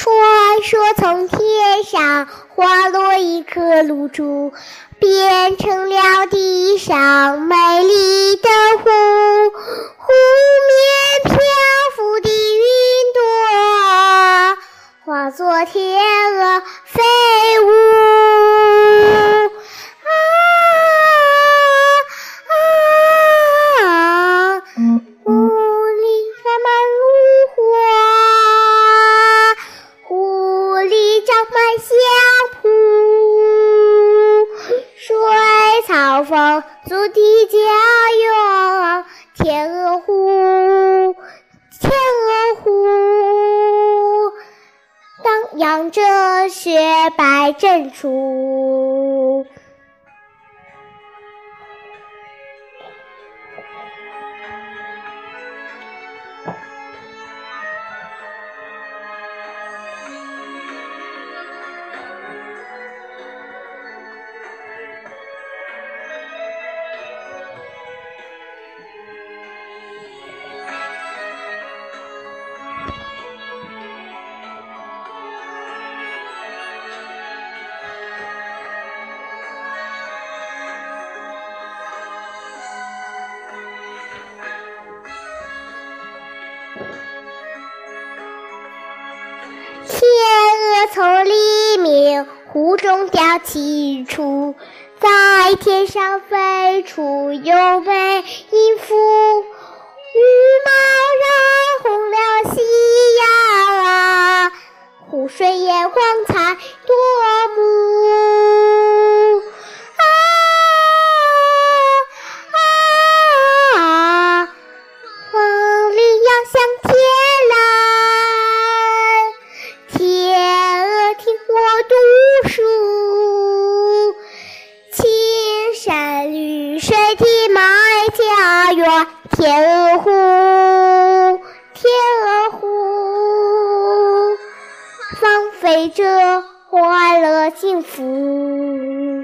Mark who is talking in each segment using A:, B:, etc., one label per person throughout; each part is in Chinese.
A: 传说从天上滑落一颗露珠，变成了地上美丽的湖。湖面漂浮的云朵，化作天鹅飞丰足的家园，天鹅湖，天鹅湖，荡漾着雪白珍珠。湖中雕起出，在天上飞出优美音符，羽毛染红了夕阳啊，湖水也光彩夺家园，天鹅湖，天鹅湖，放飞着快乐幸福。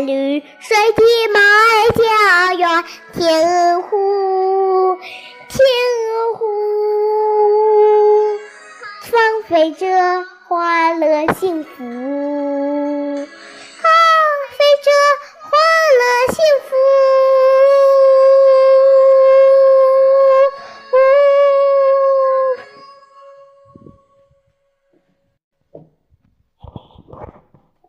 A: 绿水的麦家园，天鹅湖，天鹅湖，放飞着欢乐幸福。